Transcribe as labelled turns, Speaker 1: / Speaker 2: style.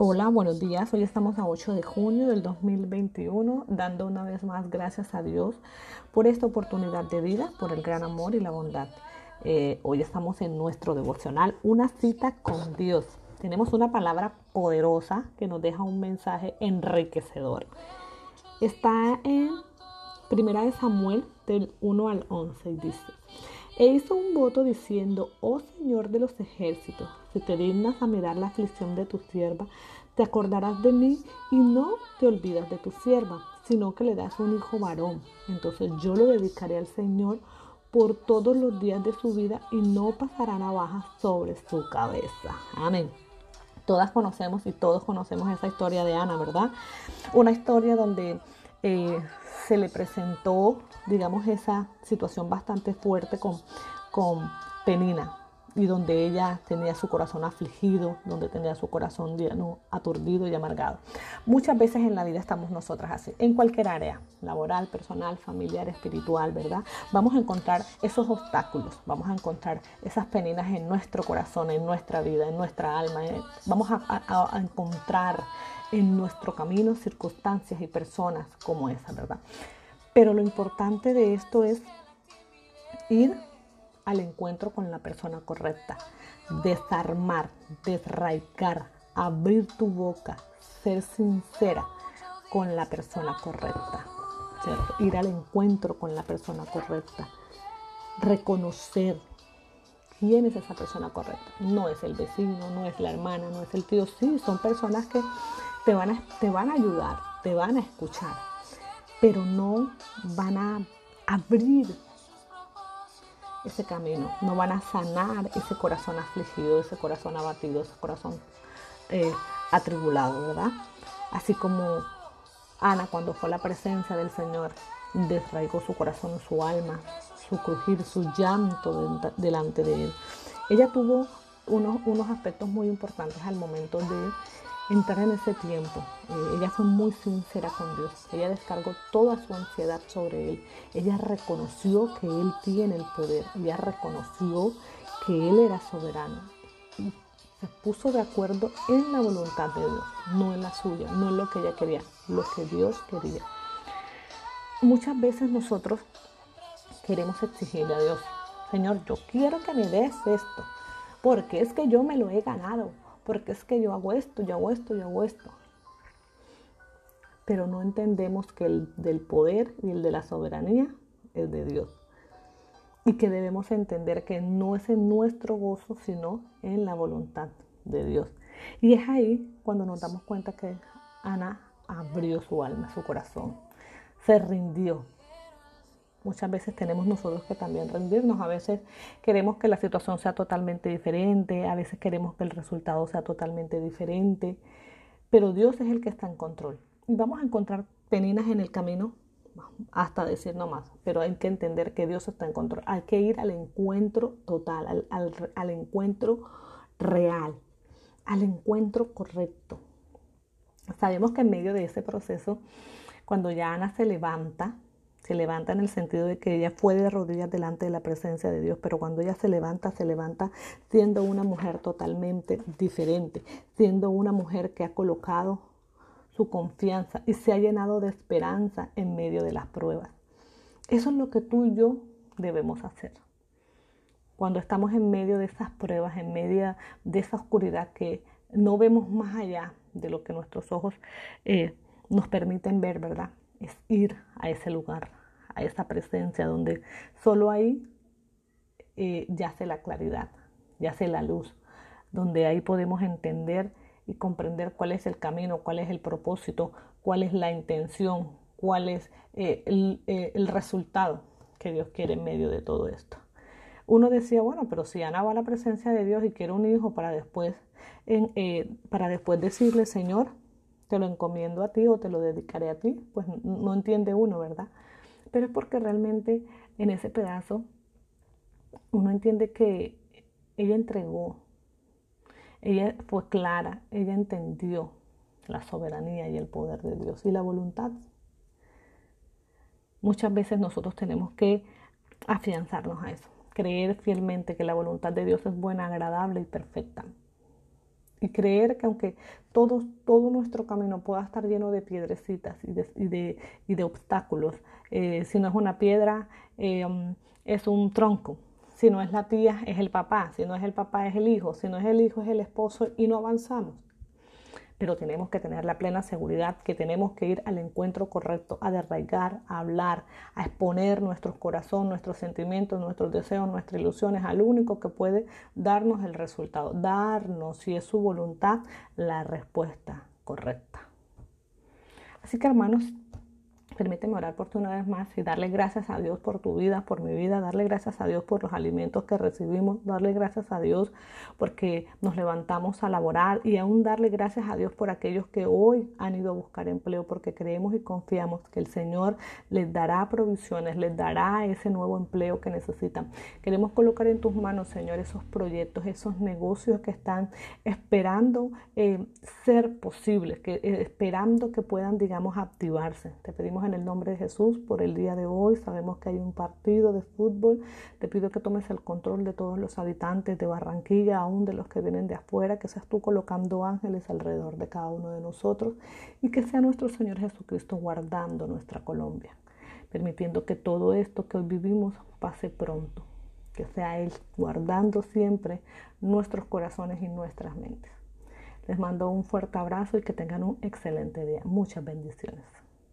Speaker 1: Hola, buenos días. Hoy estamos a 8 de junio del 2021, dando una vez más gracias a Dios por esta oportunidad de vida, por el gran amor y la bondad. Eh, hoy estamos en nuestro devocional, una cita con Dios. Tenemos una palabra poderosa que nos deja un mensaje enriquecedor. Está en Primera de Samuel del 1 al 11 y dice, e hizo un voto diciendo, oh Señor de los ejércitos, si te dignas a mirar la aflicción de tu sierva, te acordarás de mí y no te olvidas de tu sierva, sino que le das un hijo varón. Entonces yo lo dedicaré al Señor por todos los días de su vida y no pasará navaja sobre su cabeza. Amén. Todas conocemos y todos conocemos esa historia de Ana, ¿verdad? Una historia donde eh, se le presentó, digamos, esa situación bastante fuerte con, con Penina y donde ella tenía su corazón afligido, donde tenía su corazón aturdido y amargado. Muchas veces en la vida estamos nosotras así, en cualquier área, laboral, personal, familiar, espiritual, ¿verdad? Vamos a encontrar esos obstáculos, vamos a encontrar esas peninas en nuestro corazón, en nuestra vida, en nuestra alma, eh, vamos a encontrar en nuestro camino circunstancias y personas como esa, ¿verdad? Pero lo importante de esto es ir al encuentro con la persona correcta, desarmar, desraigar, abrir tu boca, ser sincera con la persona correcta, ir al encuentro con la persona correcta, reconocer quién es esa persona correcta. No es el vecino, no es la hermana, no es el tío, sí, son personas que te van a, te van a ayudar, te van a escuchar, pero no van a abrir ese camino, no van a sanar ese corazón afligido, ese corazón abatido, ese corazón eh, atribulado, ¿verdad? Así como Ana cuando fue a la presencia del Señor, desraigó su corazón, su alma, su crujir, su llanto delante de Él. Ella tuvo unos, unos aspectos muy importantes al momento de entrar en ese tiempo. Eh, ella fue muy sincera con Dios. Ella descargó toda su ansiedad sobre Él. Ella reconoció que Él tiene el poder. Ella reconoció que Él era soberano. Y se puso de acuerdo en la voluntad de Dios, no en la suya, no en lo que ella quería, lo que Dios quería. Muchas veces nosotros queremos exigirle a Dios, Señor, yo quiero que me des esto, porque es que yo me lo he ganado porque es que yo hago esto, yo hago esto, yo hago esto. Pero no entendemos que el del poder y el de la soberanía es de Dios. Y que debemos entender que no es en nuestro gozo, sino en la voluntad de Dios. Y es ahí cuando nos damos cuenta que Ana abrió su alma, su corazón, se rindió, Muchas veces tenemos nosotros que también rendirnos, a veces queremos que la situación sea totalmente diferente, a veces queremos que el resultado sea totalmente diferente, pero Dios es el que está en control. Y vamos a encontrar peninas en el camino hasta decir no más, pero hay que entender que Dios está en control. Hay que ir al encuentro total, al, al encuentro real, al encuentro correcto. Sabemos que en medio de ese proceso, cuando ya Ana se levanta, se levanta en el sentido de que ella fue de rodillas delante de la presencia de Dios, pero cuando ella se levanta, se levanta siendo una mujer totalmente diferente, siendo una mujer que ha colocado su confianza y se ha llenado de esperanza en medio de las pruebas. Eso es lo que tú y yo debemos hacer. Cuando estamos en medio de esas pruebas, en medio de esa oscuridad que no vemos más allá de lo que nuestros ojos eh, nos permiten ver, ¿verdad? Es ir a ese lugar, a esa presencia donde solo ahí eh, yace la claridad, yace la luz, donde ahí podemos entender y comprender cuál es el camino, cuál es el propósito, cuál es la intención, cuál es eh, eh, el, resultado que Dios quiere en medio de todo esto. Uno decía, bueno, pero si Ana va a la presencia de Dios y quiere un hijo para después, para después decirle, Señor, te lo encomiendo a ti o te lo dedicaré a ti, pues no entiende uno, ¿verdad? Pero es porque realmente en ese pedazo uno entiende que ella entregó, ella fue clara, ella entendió la soberanía y el poder de Dios y la voluntad. Muchas veces nosotros tenemos que afianzarnos a eso, creer fielmente que la voluntad de Dios es buena, agradable y perfecta. Y creer que aunque todo, todo nuestro camino pueda estar lleno de piedrecitas y de, y de, y de obstáculos, eh, si no es una piedra, eh, um, es un tronco. Si no es la tía, es el papá. Si no es el papá, es el hijo. Si no es el hijo, es el esposo y no avanzamos pero tenemos que tener la plena seguridad que tenemos que ir al encuentro correcto, a derraigar, a hablar, a exponer nuestros corazones, nuestros sentimientos, nuestros deseos, nuestras ilusiones al único que puede darnos el resultado, darnos, si es su voluntad, la respuesta correcta. Así que hermanos, Permíteme orar por ti una vez más y darle gracias a Dios por tu vida, por mi vida, darle gracias a Dios por los alimentos que recibimos, darle gracias a Dios porque nos levantamos a laborar y aún darle gracias a Dios por aquellos que hoy han ido a buscar empleo porque creemos y confiamos que el Señor les dará provisiones, les dará ese nuevo empleo que necesitan. Queremos colocar en tus manos, Señor, esos proyectos, esos negocios que están esperando eh, ser posibles, que, eh, esperando que puedan, digamos, activarse. Te pedimos en el nombre de Jesús por el día de hoy. Sabemos que hay un partido de fútbol. Te pido que tomes el control de todos los habitantes de Barranquilla, aún de los que vienen de afuera, que seas tú colocando ángeles alrededor de cada uno de nosotros y que sea nuestro Señor Jesucristo guardando nuestra Colombia, permitiendo que todo esto que hoy vivimos pase pronto, que sea Él guardando siempre nuestros corazones y nuestras mentes. Les mando un fuerte abrazo y que tengan un excelente día. Muchas bendiciones.